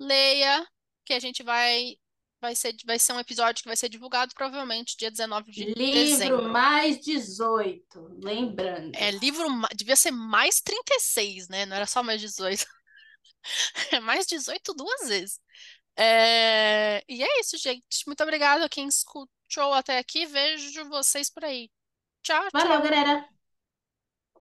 leia, que a gente vai vai ser vai ser um episódio que vai ser divulgado provavelmente dia 19 de Livro dezembro. mais 18, lembrando. É livro, devia ser mais 36, né? Não era só mais 18. *laughs* É mais 18 duas vezes. É, E é isso, gente. Muito obrigada a quem escutou até aqui. Vejo vocês por aí. Tchau, Valeu, tchau. galera.